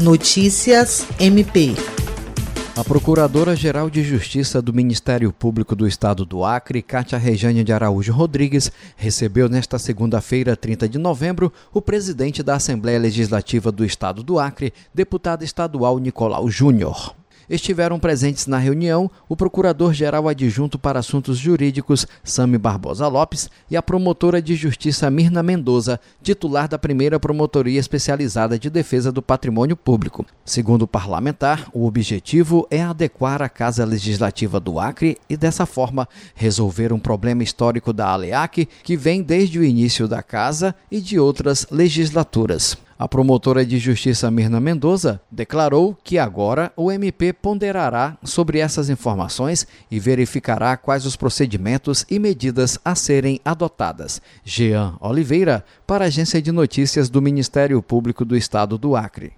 Notícias MP. A Procuradora-Geral de Justiça do Ministério Público do Estado do Acre, Cátia Rejane de Araújo Rodrigues, recebeu nesta segunda-feira, 30 de novembro, o presidente da Assembleia Legislativa do Estado do Acre, deputado estadual Nicolau Júnior estiveram presentes na reunião o Procurador-Geral Adjunto para Assuntos Jurídicos, Sami Barbosa Lopes, e a promotora de Justiça Mirna Mendoza, titular da primeira Promotoria Especializada de Defesa do Patrimônio Público. Segundo o parlamentar, o objetivo é adequar a Casa Legislativa do Acre e, dessa forma, resolver um problema histórico da ALEAC que vem desde o início da Casa e de outras legislaturas. A promotora de justiça Mirna Mendoza declarou que agora o MP ponderará sobre essas informações e verificará quais os procedimentos e medidas a serem adotadas. Jean Oliveira, para a Agência de Notícias do Ministério Público do Estado do Acre.